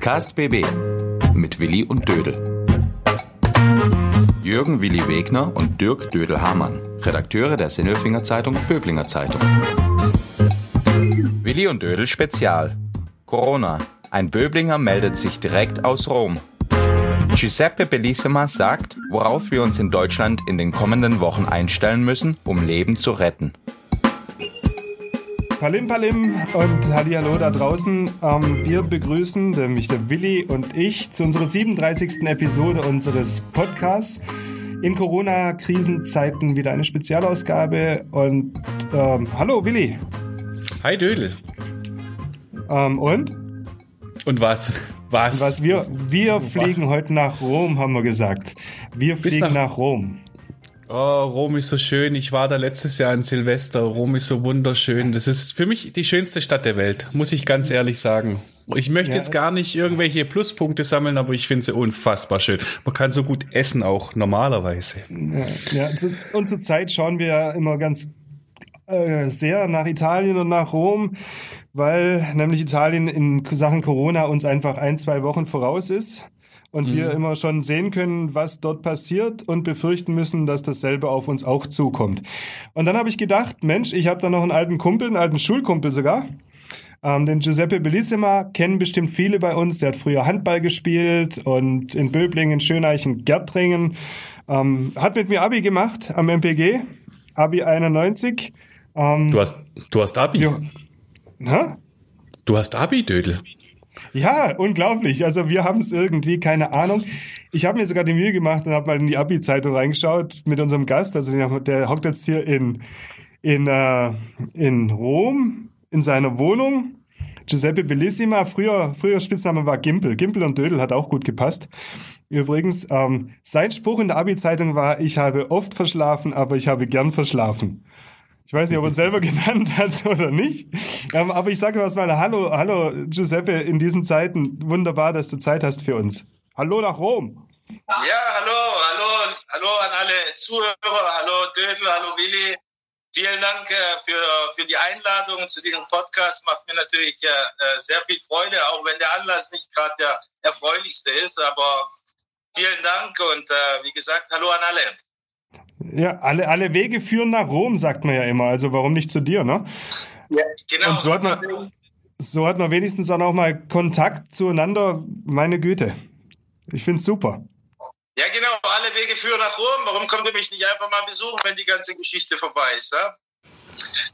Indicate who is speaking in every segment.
Speaker 1: Podcast BB mit Willi und Dödel. Jürgen Willi Wegner und Dirk Dödel-Hamann, Redakteure der Sinnelfinger Zeitung Böblinger Zeitung. Willi und Dödel Spezial. Corona. Ein Böblinger meldet sich direkt aus Rom. Giuseppe Bellissima sagt, worauf wir uns in Deutschland in den kommenden Wochen einstellen müssen, um Leben zu retten.
Speaker 2: Palim Palim und Hallihallo da draußen. Ähm, wir begrüßen, nämlich der Willi und ich, zu unserer 37. Episode unseres Podcasts. In Corona-Krisenzeiten wieder eine Spezialausgabe. Und ähm, hallo Willi.
Speaker 3: Hi Dödel.
Speaker 2: Ähm, und?
Speaker 3: Und was? Was?
Speaker 2: Was wir, wir fliegen heute nach Rom, haben wir gesagt. Wir fliegen nach, nach Rom.
Speaker 3: Oh, Rom ist so schön. Ich war da letztes Jahr in Silvester. Rom ist so wunderschön. Das ist für mich die schönste Stadt der Welt, muss ich ganz ehrlich sagen. Ich möchte ja. jetzt gar nicht irgendwelche Pluspunkte sammeln, aber ich finde sie unfassbar schön. Man kann so gut essen auch normalerweise.
Speaker 2: Ja, ja. und zur Zeit schauen wir ja immer ganz äh, sehr nach Italien und nach Rom, weil nämlich Italien in Sachen Corona uns einfach ein, zwei Wochen voraus ist und mhm. wir immer schon sehen können, was dort passiert und befürchten müssen, dass dasselbe auf uns auch zukommt. Und dann habe ich gedacht, Mensch, ich habe da noch einen alten Kumpel, einen alten Schulkumpel sogar. Ähm, den Giuseppe Bellissima kennen bestimmt viele bei uns. Der hat früher Handball gespielt und in Böblingen, Schöneichen, Gärtringen. Ähm, hat mit mir Abi gemacht am MPG. Abi 91.
Speaker 3: Ähm, du, hast, du hast Abi? Ja.
Speaker 2: Na?
Speaker 3: Du hast Abi, Dödel.
Speaker 2: Ja, unglaublich. Also wir haben es irgendwie, keine Ahnung. Ich habe mir sogar die Mühe gemacht und habe mal in die Abi-Zeitung reingeschaut mit unserem Gast. Also der, der hockt jetzt hier in, in, äh, in Rom in seiner Wohnung. Giuseppe Bellissima, früher, früher Spitzname war Gimpel. Gimpel und Dödel hat auch gut gepasst. Übrigens, ähm, sein Spruch in der Abi-Zeitung war, ich habe oft verschlafen, aber ich habe gern verschlafen. Ich weiß nicht, ob er uns selber genannt hat oder nicht. Ähm, aber ich sage was mal, hallo, hallo Giuseppe, in diesen Zeiten wunderbar, dass du Zeit hast für uns. Hallo nach Rom.
Speaker 4: Ja, hallo, hallo, hallo an alle Zuhörer, hallo Dödel, hallo Willi. Vielen Dank äh, für, für die Einladung zu diesem Podcast. Macht mir natürlich äh, sehr viel Freude, auch wenn der Anlass nicht gerade der erfreulichste ist. Aber vielen Dank und äh, wie gesagt, hallo an alle.
Speaker 2: Ja, alle, alle Wege führen nach Rom, sagt man ja immer. Also warum nicht zu dir, ne?
Speaker 4: Ja, genau.
Speaker 2: Und so hat man, so hat man wenigstens dann auch mal Kontakt zueinander. Meine Güte. Ich find's super.
Speaker 4: Ja, genau. Alle Wege führen nach Rom. Warum kommt ihr mich nicht einfach mal besuchen, wenn die ganze Geschichte vorbei ist, ne?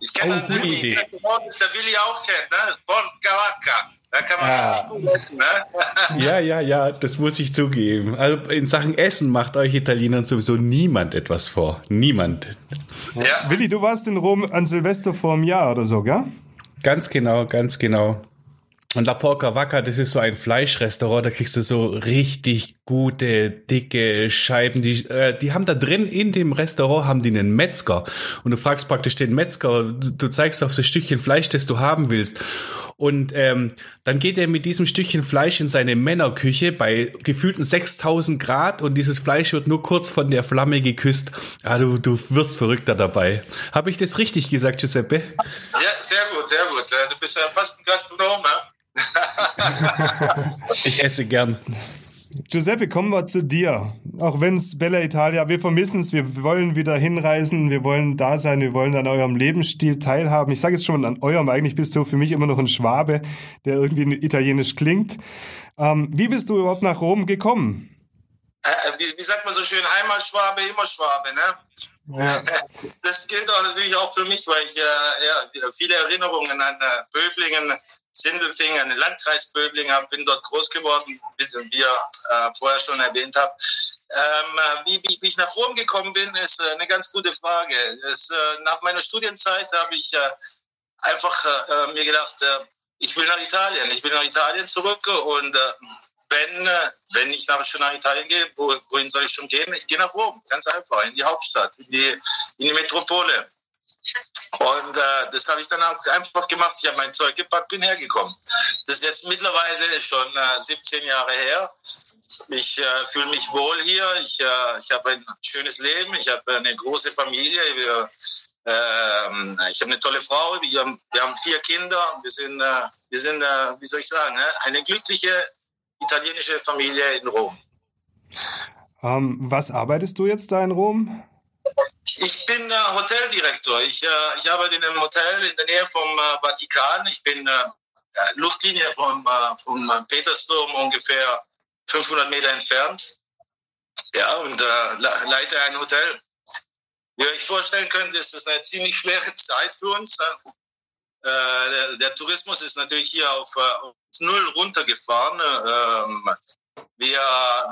Speaker 4: Ich kenne oh,
Speaker 3: gute Idee. Das
Speaker 4: der Willi auch kennt, ne? Porca Vacca. Da kann man ja. richtig gut essen, ne?
Speaker 3: ja, ja, ja, das muss ich zugeben. Also in Sachen Essen macht euch Italienern sowieso niemand etwas vor. Niemand.
Speaker 2: Ja. Willi, du warst in Rom an Silvester vor einem Jahr oder so, gell?
Speaker 3: Ganz genau, ganz genau. Und La Porca Vacca, das ist so ein Fleischrestaurant, da kriegst du so richtig gute, dicke Scheiben. Die, äh, die haben da drin in dem Restaurant haben die einen Metzger. Und du fragst praktisch den Metzger, du, du zeigst auf das Stückchen Fleisch, das du haben willst. Und ähm, dann geht er mit diesem Stückchen Fleisch in seine Männerküche bei gefühlten 6000 Grad und dieses Fleisch wird nur kurz von der Flamme geküsst. Ah, du, du wirst verrückter dabei. Habe ich das richtig gesagt, Giuseppe?
Speaker 4: Ja, sehr gut, sehr gut. Du bist ja fast ein Gastronom, ne?
Speaker 3: ich esse gern.
Speaker 2: Giuseppe, kommen wir zu dir. Auch wenn es Bella Italia, wir vermissen es, wir wollen wieder hinreisen, wir wollen da sein, wir wollen an eurem Lebensstil teilhaben. Ich sage jetzt schon an eurem, eigentlich bist du für mich immer noch ein Schwabe, der irgendwie italienisch klingt. Ähm, wie bist du überhaupt nach Rom gekommen?
Speaker 4: Äh, äh wie, wie, sagt man so schön, einmal Schwabe, immer Schwabe, ne? Ja. Das gilt auch natürlich auch für mich, weil ich äh, ja, viele Erinnerungen an äh, Böblingen Sindelfingen, einen Landkreis Böblingen, bin dort groß geworden, wie wir äh, vorher schon erwähnt haben. Ähm, äh, wie, wie, wie, ich nach Rom gekommen bin, ist äh, eine ganz gute Frage. Es, äh, nach meiner Studienzeit habe ich äh, einfach äh, mir gedacht, ich will nach Italien, ich will nach Italien zurück und wenn, wenn ich nach, schon nach Italien gehe, wo, wohin soll ich schon gehen? Ich gehe nach Rom, ganz einfach, in die Hauptstadt, in die, in die Metropole. Und äh, das habe ich dann auch einfach gemacht. Ich habe mein Zeug gepackt, bin hergekommen. Das ist jetzt mittlerweile schon äh, 17 Jahre her. Ich äh, fühle mich wohl hier. Ich, äh, ich habe ein schönes Leben. Ich habe eine große Familie. Wir, ähm, ich habe eine tolle Frau. Wir haben, wir haben vier Kinder. Wir sind, äh, wir sind äh, wie soll ich sagen, eine glückliche italienische Familie in Rom.
Speaker 2: Ähm, was arbeitest du jetzt da in Rom?
Speaker 4: Ich bin äh, Hoteldirektor. Ich, äh, ich arbeite in einem Hotel in der Nähe vom äh, Vatikan. Ich bin äh, Luftlinie vom, äh, vom Petersdom ungefähr 500 Meter entfernt. Ja, und äh, leite ein Hotel. Wie ihr euch vorstellen könnt, ist das eine ziemlich schwere Zeit für uns. Der, der, Tourismus ist natürlich hier auf, auf Null runtergefahren. Ähm, wir,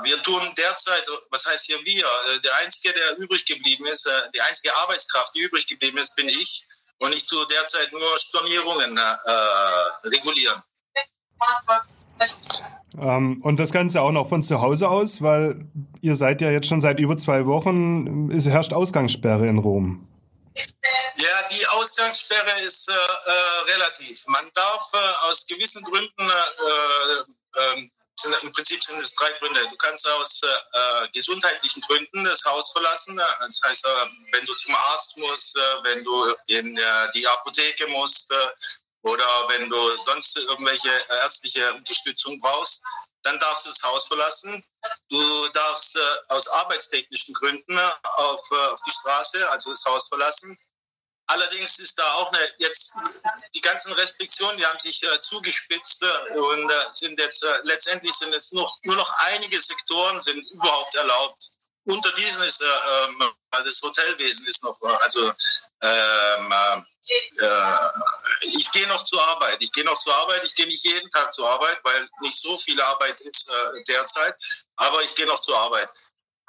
Speaker 4: wir tun derzeit, was heißt hier wir? Äh, der Einzige, der übrig geblieben ist, äh, die einzige Arbeitskraft, die übrig geblieben ist, bin ich. Und ich tue derzeit nur Stornierungen äh, regulieren.
Speaker 2: Ähm, und das Ganze auch noch von zu Hause aus, weil ihr seid ja jetzt schon seit über zwei Wochen, es herrscht Ausgangssperre in Rom.
Speaker 4: Ja, die Ausgangssperre ist äh, äh, relativ. Man darf äh, aus gewissen Gründen ähm, sind, im Prinzip sind es drei Gründe. Du kannst aus äh, gesundheitlichen Gründen das Haus verlassen. Das heißt, äh, wenn du zum Arzt musst, äh, wenn du in äh, die Apotheke musst äh, oder wenn du sonst irgendwelche ärztliche Unterstützung brauchst, dann darfst du das Haus verlassen. Du darfst äh, aus arbeitstechnischen Gründen auf, auf die Straße, also das Haus verlassen. Allerdings ist da auch eine, jetzt die ganzen Restriktionen, die haben sich äh, zugespitzt äh, und äh, sind jetzt äh, letztendlich sind jetzt noch, nur noch einige Sektoren sind überhaupt erlaubt. Unter diesen ist äh, ähm, das Hotelwesen ist noch, also ähm, äh, ich gehe noch zur Arbeit. Ich gehe noch zur Arbeit. Ich gehe nicht jeden Tag zur Arbeit, weil nicht so viel Arbeit ist derzeit. Aber ich gehe noch zur Arbeit.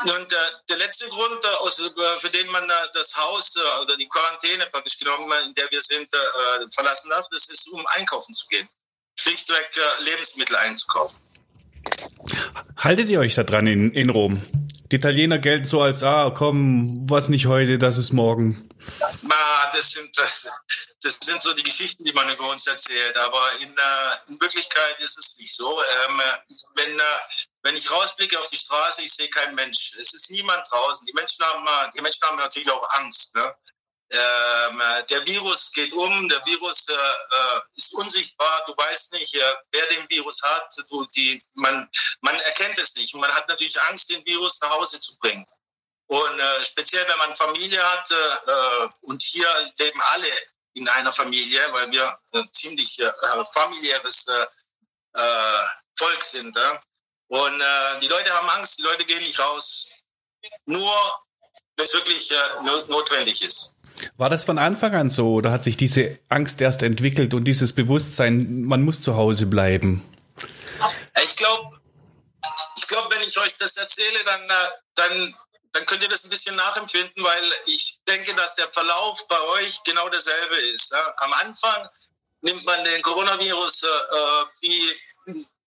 Speaker 4: Und äh, der letzte Grund, äh, aus, äh, für den man äh, das Haus äh, oder die Quarantäne praktisch genommen, in der wir sind, verlassen darf, das ist, um einkaufen zu gehen. Schlichtweg Lebensmittel einzukaufen.
Speaker 3: Haltet ihr euch da dran in, in Rom? Die Italiener gelten so als, ah, komm, was nicht heute, das ist morgen.
Speaker 4: Na, das sind, das sind so die Geschichten, die man über uns erzählt. Aber in, in Wirklichkeit ist es nicht so. Ähm, wenn, wenn ich rausblicke auf die Straße, ich sehe keinen Mensch. Es ist niemand draußen. Die Menschen haben, die Menschen haben natürlich auch Angst. Ne? Ähm, der Virus geht um, der Virus äh, äh, ist unsichtbar, du weißt nicht, äh, wer den Virus hat, du, die, man, man erkennt es nicht. Und man hat natürlich Angst, den Virus nach Hause zu bringen. Und äh, speziell, wenn man Familie hat, äh, und hier leben alle in einer Familie, weil wir ziemlich äh, familiäres Volk sind. Und äh, die Leute haben Angst, die Leute gehen nicht raus. Nur, wenn es wirklich äh, notwendig ist.
Speaker 3: War das von Anfang an so oder hat sich diese Angst erst entwickelt und dieses Bewusstsein, man muss zu Hause bleiben?
Speaker 4: Ich glaube, ich glaube, wenn ich euch das erzähle, dann, äh, dann, dann könnt ihr das ein bisschen nachempfinden, weil ich denke, dass der Verlauf bei euch genau derselbe ist. Am Anfang nimmt man den Coronavirus äh, äh wie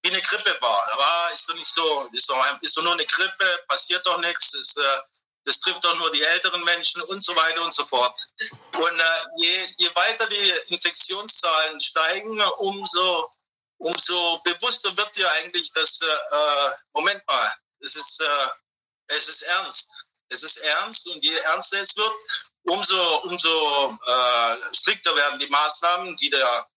Speaker 4: wie eine Grippe war. Da war, ist doch nicht so, ist doch, ist doch nur eine Grippe, passiert doch nichts, ist, äh, das trifft doch nur die älteren Menschen und so weiter und so fort. Und äh, je, je weiter die Infektionszahlen steigen, umso, umso bewusster wird dir eigentlich, dass, äh, Moment mal, es ist, äh, es ist ernst. Es ist ernst und je ernster es wird, umso, umso äh, strikter werden die Maßnahmen, die der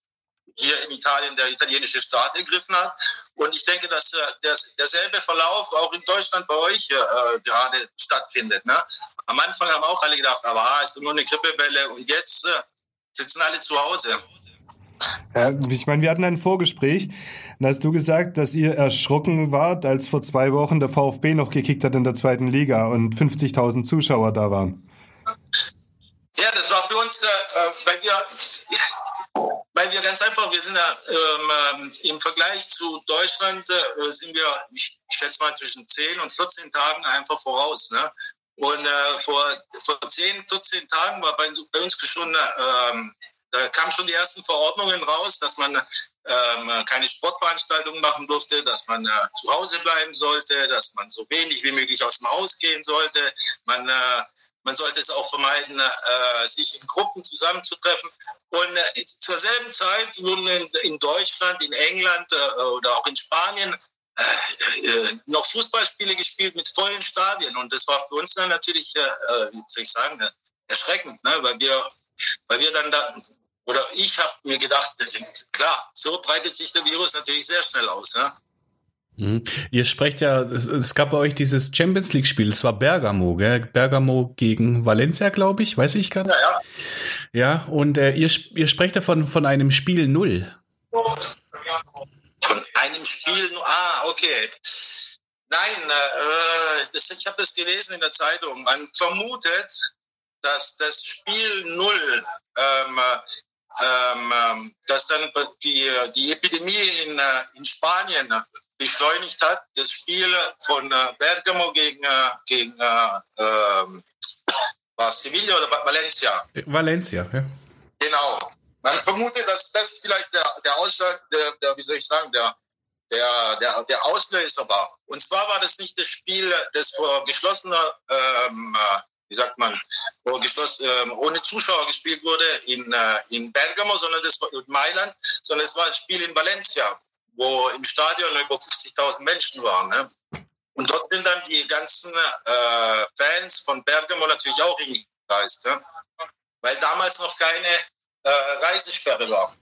Speaker 4: hier in Italien der italienische Staat ergriffen hat. Und ich denke, dass äh, das, derselbe Verlauf auch in Deutschland bei euch äh, gerade stattfindet. Ne? Am Anfang haben auch alle gedacht, aber ah, ist nur eine Grippewelle und jetzt äh, sitzen alle zu Hause.
Speaker 2: Ja, ich meine, wir hatten ein Vorgespräch. Da hast du gesagt, dass ihr erschrocken wart, als vor zwei Wochen der VfB noch gekickt hat in der zweiten Liga und 50.000 Zuschauer da waren.
Speaker 4: Ja, das war für uns, äh, äh weil wir weil wir ganz einfach, wir sind ja ähm, ähm, im Vergleich zu Deutschland, äh, sind wir, ich, schätze mal, zwischen 10 und 14 Tagen einfach voraus. Ne? Und äh, vor, vor 10, 14 Tagen war bei, bei uns schon, ähm, da kamen schon die ersten Verordnungen raus, dass man ähm, keine Sportveranstaltungen machen durfte, dass man äh, zu Hause bleiben sollte, dass man so wenig wie möglich aus dem Haus gehen sollte. Man, äh, man sollte es auch vermeiden, äh, sich in Gruppen zusammenzutreffen. Und äh, zur selben Zeit wurden in, in Deutschland, in England äh, oder auch in Spanien äh, äh, noch Fußballspiele gespielt mit vollen Stadien. Und das war für uns dann natürlich, äh, äh wie soll ich sagen, erschreckend, ne? weil wir, weil wir dann da, oder ich habe mir gedacht, ist klar, so breitet sich der Virus natürlich sehr schnell aus. Ne?
Speaker 3: Mhm. Ihr sprecht ja, es, es, gab bei euch dieses Champions League-Spiel, es war Bergamo, gell? Bergamo gegen Valencia, glaube ich, weiß ich gar nicht. Ja, ja. Ja und äh, ihr, ihr sprecht davon von einem Spiel Null.
Speaker 4: Von einem Spiel, ah, okay. Nein, äh, das, ich habe das gelesen in der Zeitung. Man vermutet, dass das Spiel Null ähm, ähm, ähm, dass dann die, die Epidemie in, äh, in Spanien beschleunigt hat. Das Spiel von äh, Bergamo gegen, äh, gegen äh, war Sevilla oder Valencia?
Speaker 3: Valencia, ja.
Speaker 4: Genau. Man vermutet, dass das vielleicht der, der Ausschlag, der, der, wie soll ich sagen, der, der, der, der Auslöser war. Und zwar war das nicht das Spiel, das vor geschlossener ähm, wie sagt man, wo geschlossen, äh, ohne Zuschauer gespielt wurde in, äh, in Bergamo, sondern das war in Mailand, sondern es war ein Spiel in Valencia, wo im Stadion über 50.000 Menschen waren. Ne? Und dort sind dann die ganzen äh, Fans von Bergamo natürlich auch hingereist, ne? weil damals noch keine äh, Reisesperre war.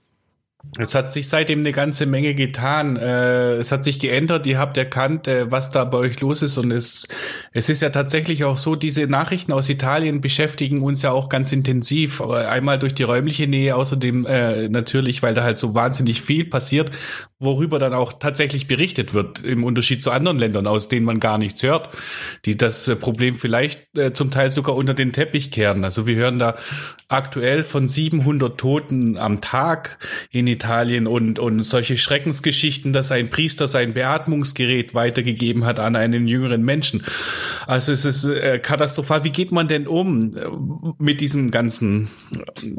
Speaker 3: Es hat sich seitdem eine ganze Menge getan. Äh, es hat sich geändert. Ihr habt erkannt, äh, was da bei euch los ist. Und es, es ist ja tatsächlich auch so, diese Nachrichten aus Italien beschäftigen uns ja auch ganz intensiv. Einmal durch die räumliche Nähe, außerdem äh, natürlich, weil da halt so wahnsinnig viel passiert, worüber dann auch tatsächlich berichtet wird, im Unterschied zu anderen Ländern, aus denen man gar nichts hört, die das Problem vielleicht äh, zum Teil sogar unter den Teppich kehren. Also wir hören da aktuell von 700 Toten am Tag in Italien und, und solche Schreckensgeschichten, dass ein Priester sein Beatmungsgerät weitergegeben hat an einen jüngeren Menschen. Also es ist äh, katastrophal. Wie geht man denn um äh, mit diesem ganzen?
Speaker 4: Ja,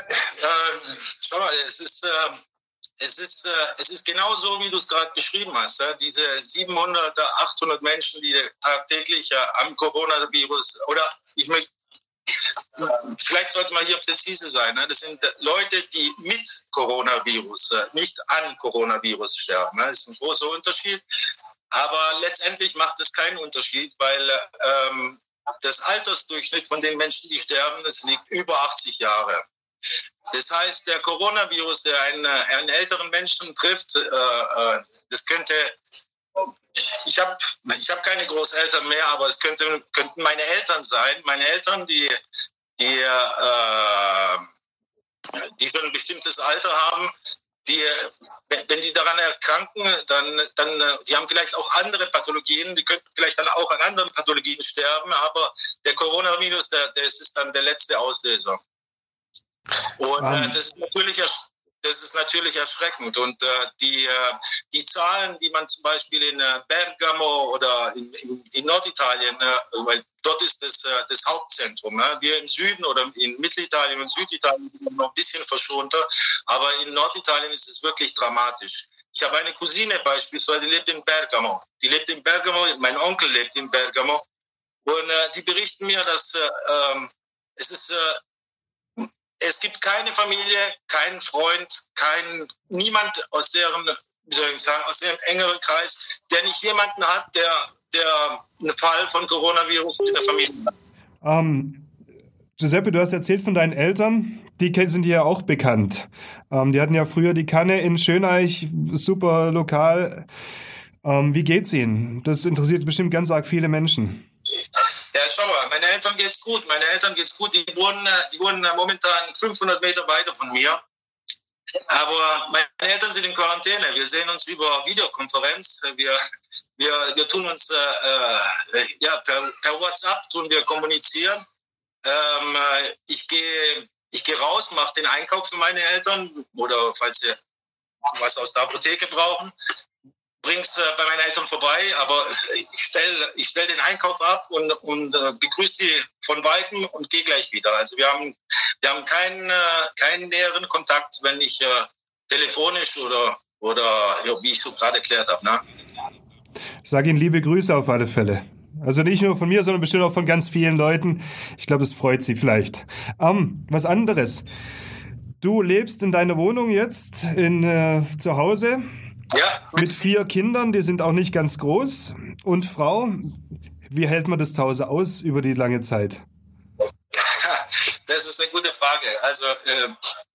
Speaker 4: äh, schau mal, es ist, äh, es ist, äh, es ist genau so, wie du es gerade beschrieben hast. Ja? Diese 700, 800 Menschen, die tagtäglich äh, am Coronavirus oder ich möchte Vielleicht sollte man hier präzise sein. Ne? Das sind Leute, die mit Coronavirus, äh, nicht an Coronavirus sterben. Ne? Das ist ein großer Unterschied. Aber letztendlich macht es keinen Unterschied, weil ähm, das Altersdurchschnitt von den Menschen, die sterben, das liegt über 80 Jahre. Das heißt, der Coronavirus, der einen, einen älteren Menschen trifft, äh, äh, das könnte ich habe ich hab keine Großeltern mehr, aber es könnte, könnten meine Eltern sein. Meine Eltern, die, die, äh, die schon ein bestimmtes Alter haben, die, wenn die daran erkranken, dann, dann, die haben vielleicht auch andere Pathologien, die könnten vielleicht dann auch an anderen Pathologien sterben, aber der Coronavirus, der, das ist dann der letzte Auslöser. Und äh, das ist natürlich das ist natürlich erschreckend. Und äh, die, äh, die Zahlen, die man zum Beispiel in äh, Bergamo oder in, in, in Norditalien, äh, weil dort ist das, äh, das Hauptzentrum. Ne? Wir im Süden oder in Mittelitalien und Süditalien sind noch ein bisschen verschonter, aber in Norditalien ist es wirklich dramatisch. Ich habe eine Cousine beispielsweise, die lebt in Bergamo. Die lebt in Bergamo, mein Onkel lebt in Bergamo. Und äh, die berichten mir, dass äh, ähm, es ist es gibt keine Familie, keinen Freund, kein, niemand aus deren, wie soll ich sagen, aus deren engeren Kreis, der nicht jemanden hat, der, der einen Fall von Coronavirus in der Familie hat.
Speaker 2: Ähm, Giuseppe, du hast erzählt von deinen Eltern. Die sind dir ja auch bekannt. Ähm, die hatten ja früher die Kanne in Schöneich, super lokal. Ähm, wie geht's ihnen? Das interessiert bestimmt ganz arg viele Menschen.
Speaker 4: Ja, schau mal, meine Eltern geht's gut. Meine Eltern geht's gut. Die äh, die wohnen äh, momentan 500 Meter weiter von mir. Aber meine Eltern sind in Quarantäne. Wir sehen uns über Videokonferenz. Wir, wir, wir tun uns äh, äh, ja, per, per WhatsApp tun wir kommunizieren. Ähm, ich gehe ich gehe raus, mache den Einkauf für meine Eltern oder falls sie was aus der Apotheke brauchen bring's äh, bei meinen Eltern vorbei, aber ich stelle ich stell den Einkauf ab und, und äh, begrüße sie von Weitem und gehe gleich wieder. Also wir haben, wir haben keinen, äh, keinen näheren Kontakt, wenn ich äh, telefonisch oder, oder ja, wie ich so gerade erklärt habe. Ne?
Speaker 2: Ich sage Ihnen liebe Grüße auf alle Fälle. Also nicht nur von mir, sondern bestimmt auch von ganz vielen Leuten. Ich glaube, es freut Sie vielleicht. Ähm, was anderes. Du lebst in deiner Wohnung jetzt in, äh, zu Hause
Speaker 4: ja.
Speaker 2: Mit vier Kindern, die sind auch nicht ganz groß. Und Frau, wie hält man das zu Hause aus über die lange Zeit?
Speaker 4: Das ist eine gute Frage. Also äh,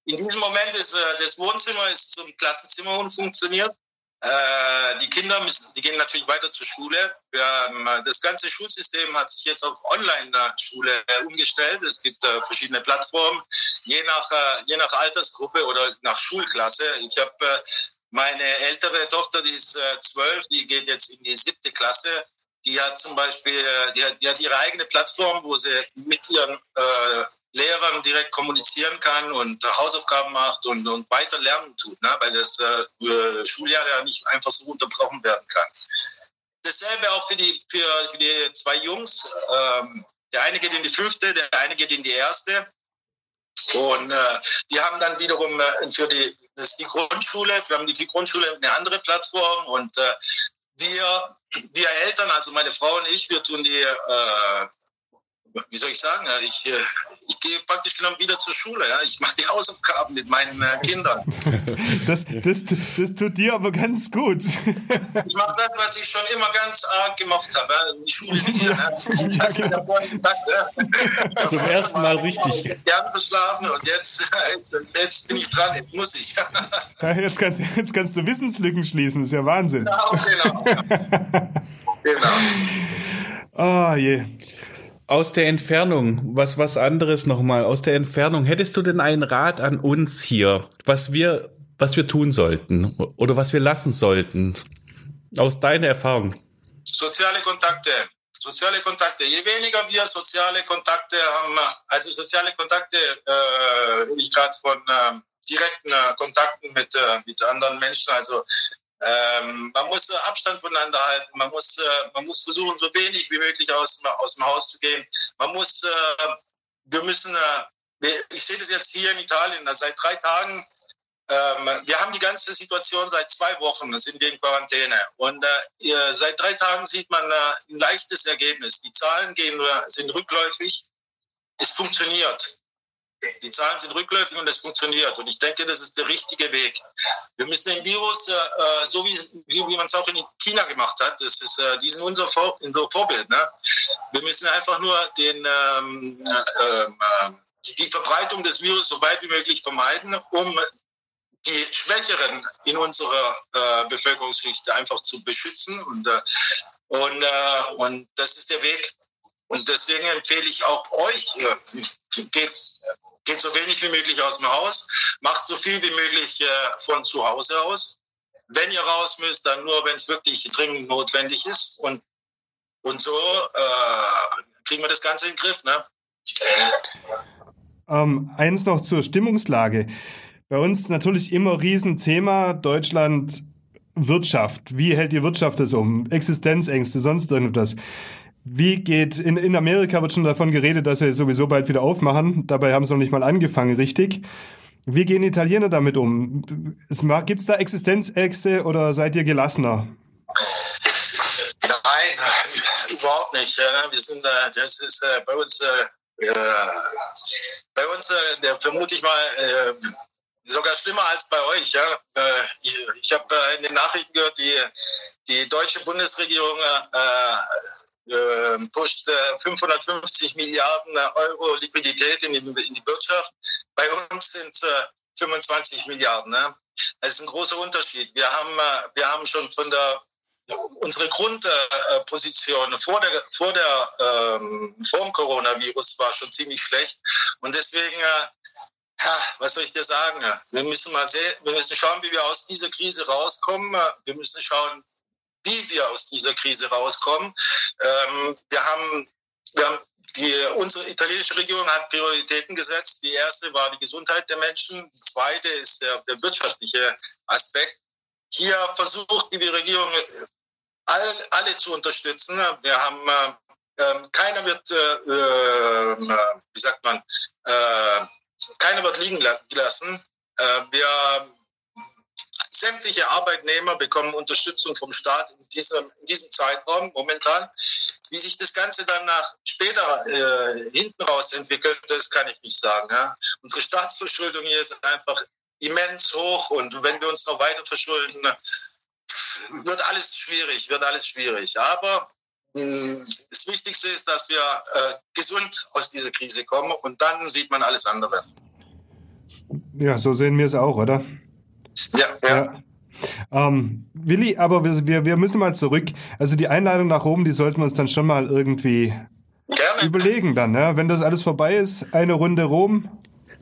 Speaker 4: in diesem Moment ist äh, das Wohnzimmer ist zum Klassenzimmer und funktioniert. Äh, die Kinder müssen, die gehen natürlich weiter zur Schule. Wir, das ganze Schulsystem hat sich jetzt auf Online-Schule umgestellt. Es gibt äh, verschiedene Plattformen, je nach, äh, je nach Altersgruppe oder nach Schulklasse. Ich habe äh, meine ältere Tochter, die ist äh, zwölf, die geht jetzt in die siebte Klasse. Die hat zum Beispiel, äh, die hat, die hat ihre eigene Plattform, wo sie mit ihren Lehrern direkt kommunizieren kann und Hausaufgaben macht und, und weiter lernen tut, ne? weil das äh, Schuljahr ja nicht einfach so unterbrochen werden kann. Dasselbe auch für die, für, für die zwei Jungs. Ähm, der eine geht in die fünfte, der eine geht in die erste. Und äh, die haben dann wiederum äh, für die, das ist die Grundschule, wir haben die, Grundschule eine andere Plattform und äh, wir, wir Eltern, also meine Frau und ich, wir tun die äh, wie soll ich sagen, ich, äh, ich gehe praktisch genommen wieder zur Schule. Ja? Ich mache die Hausaufgaben mit meinen äh, Kindern.
Speaker 2: Das, das, das tut dir aber ganz gut.
Speaker 4: Ich mache das, was ich schon immer ganz arg gemacht habe. Ja? Die Schule mit dir. Ja? Das ja, genau. gesagt,
Speaker 3: ja? Zum ersten Mal richtig.
Speaker 4: Gern verschlafen und jetzt, jetzt bin ich dran, jetzt muss ich.
Speaker 2: Ja, jetzt, kannst, jetzt kannst du Wissenslücken schließen, das ist ja Wahnsinn. Genau, genau. genau.
Speaker 3: Oh je. Aus der Entfernung, was, was anderes nochmal, aus der Entfernung, hättest du denn einen Rat an uns hier, was wir, was wir tun sollten oder was wir lassen sollten? Aus deiner Erfahrung.
Speaker 4: Soziale Kontakte. Soziale Kontakte. Je weniger wir soziale Kontakte haben, also soziale Kontakte, äh, ich gerade von äh, direkten äh, Kontakten mit, äh, mit anderen Menschen, also ähm, man muss äh, Abstand voneinander halten. Man muss, äh, man muss versuchen, so wenig wie möglich aus, aus dem Haus zu gehen. Man muss, äh, wir müssen, äh, ich sehe das jetzt hier in Italien, seit drei Tagen, ähm, wir haben die ganze Situation seit zwei Wochen, sind wir in Quarantäne. Und äh, seit drei Tagen sieht man äh, ein leichtes Ergebnis. Die Zahlen gehen, sind rückläufig. Es funktioniert. Die Zahlen sind rückläufig und es funktioniert. Und ich denke, das ist der richtige Weg. Wir müssen den Virus, äh, so wie, wie, wie man es auch in China gemacht hat, das ist, äh, die sind unser, Vor unser Vorbild. Ne? Wir müssen einfach nur den, ähm, äh, äh, die Verbreitung des Virus so weit wie möglich vermeiden, um die Schwächeren in unserer äh, Bevölkerungsschicht einfach zu beschützen. Und, äh, und, äh, und das ist der Weg. Und deswegen empfehle ich auch euch, äh, geht geht so wenig wie möglich aus dem Haus, macht so viel wie möglich äh, von zu Hause aus. Wenn ihr raus müsst, dann nur, wenn es wirklich dringend notwendig ist. Und, und so äh, kriegen wir das Ganze in den Griff. Ne?
Speaker 2: Ähm, eins noch zur Stimmungslage. Bei uns natürlich immer Riesenthema Deutschland Wirtschaft. Wie hält die Wirtschaft das um? Existenzängste, sonst irgendwas. Wie geht, in, in Amerika wird schon davon geredet, dass sie sowieso bald wieder aufmachen. Dabei haben sie noch nicht mal angefangen, richtig. Wie gehen Italiener damit um? Gibt es da Existenzängste oder seid ihr gelassener?
Speaker 4: Nein, überhaupt nicht. Wir sind, das ist äh, bei uns, äh, bei uns, vermute ich mal, sogar schlimmer als bei euch. Ich habe in den Nachrichten gehört, die, die deutsche Bundesregierung äh, pusht äh, 550 Milliarden Euro Liquidität in die, in die Wirtschaft. Bei uns sind es äh, 25 Milliarden. Ne? Das ist ein großer Unterschied. Wir haben, äh, wir haben schon von der unsere Grundposition vor der vor der ähm, vor dem Coronavirus war schon ziemlich schlecht und deswegen äh, ja, was soll ich dir sagen? Wir müssen mal sehen, wir müssen schauen, wie wir aus dieser Krise rauskommen. Wir müssen schauen, wie wir aus dieser Krise rauskommen. Ähm, wir haben, wir haben die, unsere italienische Regierung hat Prioritäten gesetzt. Die erste war die Gesundheit der Menschen. Die zweite ist der, der wirtschaftliche Aspekt. Hier versucht die Regierung all, alle zu unterstützen. Wir haben äh, ähm, keiner wird, äh, äh, wie sagt man, äh, keiner wird liegen gelassen. Äh, wir Sämtliche Arbeitnehmer bekommen Unterstützung vom Staat in diesem, in diesem Zeitraum momentan. Wie sich das Ganze dann nach später äh, hinten raus entwickelt, das kann ich nicht sagen. Ja. Unsere Staatsverschuldung hier ist einfach immens hoch und wenn wir uns noch weiter verschulden, wird alles schwierig, wird alles schwierig. Aber hm, das Wichtigste ist, dass wir äh, gesund aus dieser Krise kommen und dann sieht man alles andere.
Speaker 2: Ja, so sehen wir es auch, oder?
Speaker 4: Ja, ja. ja.
Speaker 2: Ähm, Willi, aber wir, wir müssen mal zurück. Also die Einladung nach Rom, die sollten wir uns dann schon mal irgendwie Gerne. überlegen dann. Ja? Wenn das alles vorbei ist, eine Runde Rom.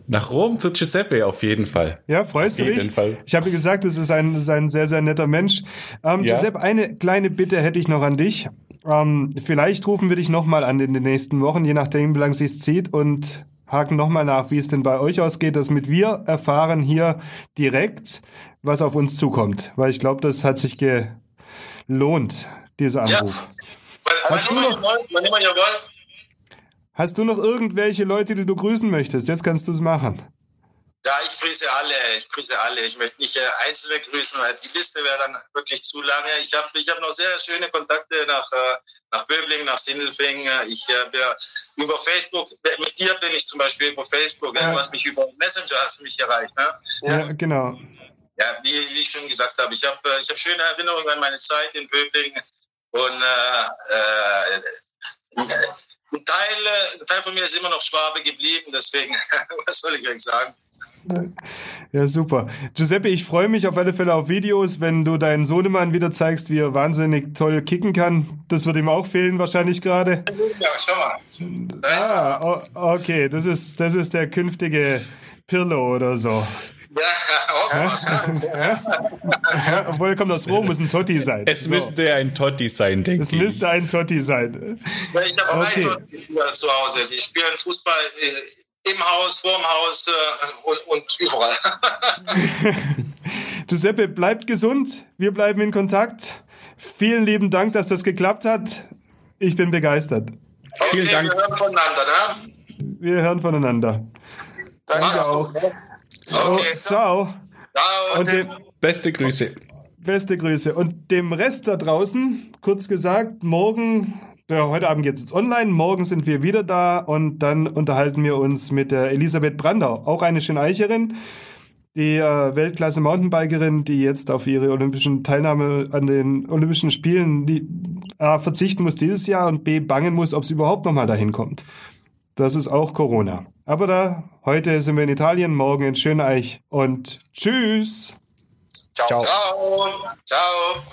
Speaker 3: Nach Rom zu Giuseppe auf jeden Fall.
Speaker 2: Ja, freust auf du dich? Auf jeden Fall. Ich habe gesagt, es ist ein, ist ein sehr, sehr netter Mensch. Ähm, ja. Giuseppe, eine kleine Bitte hätte ich noch an dich. Ähm, vielleicht rufen wir dich nochmal an in den nächsten Wochen, je nachdem, wie lange es sich zieht und haken nochmal nach, wie es denn bei euch ausgeht, dass mit wir erfahren hier direkt, was auf uns zukommt. Weil ich glaube, das hat sich gelohnt, dieser Anruf. Ja. Hast, du noch, hast du noch irgendwelche Leute, die du grüßen möchtest? Jetzt kannst du es machen.
Speaker 4: Ja, ich grüße alle. Ich grüße alle. Ich möchte nicht äh, Einzelne grüßen, weil die Liste wäre dann wirklich zu lange. Ich habe ich hab noch sehr schöne Kontakte nach, äh, nach Böbling, nach Sindelfing. Ich habe ja über Facebook, mit dir bin ich zum Beispiel über Facebook. Ja. Du hast mich über Messenger hast mich erreicht. Ne?
Speaker 2: Ja, genau.
Speaker 4: Ja, wie, wie ich schon gesagt habe, ich habe äh, ich hab schöne Erinnerungen an meine Zeit in Böbling und äh, äh, ein Teil, ein Teil von mir ist immer noch Schwabe geblieben, deswegen, was soll ich euch sagen?
Speaker 2: Ja, super. Giuseppe, ich freue mich auf alle Fälle auf Videos, wenn du deinen Sohnemann wieder zeigst, wie er wahnsinnig toll kicken kann. Das wird ihm auch fehlen wahrscheinlich gerade.
Speaker 4: Ja, schau mal.
Speaker 2: ah, okay, das ist, das ist der künftige Pirlo oder so. Ja, ja? ja? Obwohl er kommt aus Rom, muss ein Totti sein.
Speaker 3: Es so. müsste ein Totti sein, denke ich.
Speaker 2: Es müsste ein Totti sein.
Speaker 4: Ja, ich habe okay. drei zu Hause. Die spielen Fußball äh, im Haus, vorm Haus äh, und, und überall.
Speaker 2: Giuseppe, bleibt gesund. Wir bleiben in Kontakt. Vielen lieben Dank, dass das geklappt hat. Ich bin begeistert.
Speaker 4: Okay, Vielen Dank. Wir hören voneinander, ne?
Speaker 2: Wir hören voneinander. Danke auch. Gut. Okay. Oh, ciao.
Speaker 3: Ciao. Und dem, beste Grüße.
Speaker 2: Beste Grüße. Und dem Rest da draußen, kurz gesagt, morgen, ja, heute Abend geht es online, morgen sind wir wieder da und dann unterhalten wir uns mit der Elisabeth Brandau, auch eine Schöneicherin, die äh, Weltklasse Mountainbikerin, die jetzt auf ihre olympischen Teilnahme an den Olympischen Spielen die, A, verzichten muss dieses Jahr und B, bangen muss, ob sie überhaupt nochmal dahin kommt. Das ist auch Corona. Aber da, heute sind wir in Italien, morgen in Schöneich und tschüss.
Speaker 4: Ciao. Ciao. Ciao.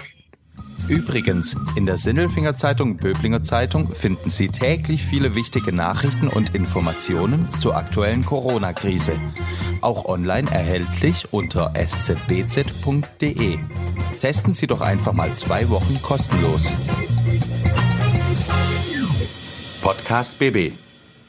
Speaker 1: Übrigens, in der Sindelfinger Zeitung Böblinger Zeitung finden Sie täglich viele wichtige Nachrichten und Informationen zur aktuellen Corona-Krise. Auch online erhältlich unter szbz.de. Testen Sie doch einfach mal zwei Wochen kostenlos. Podcast BB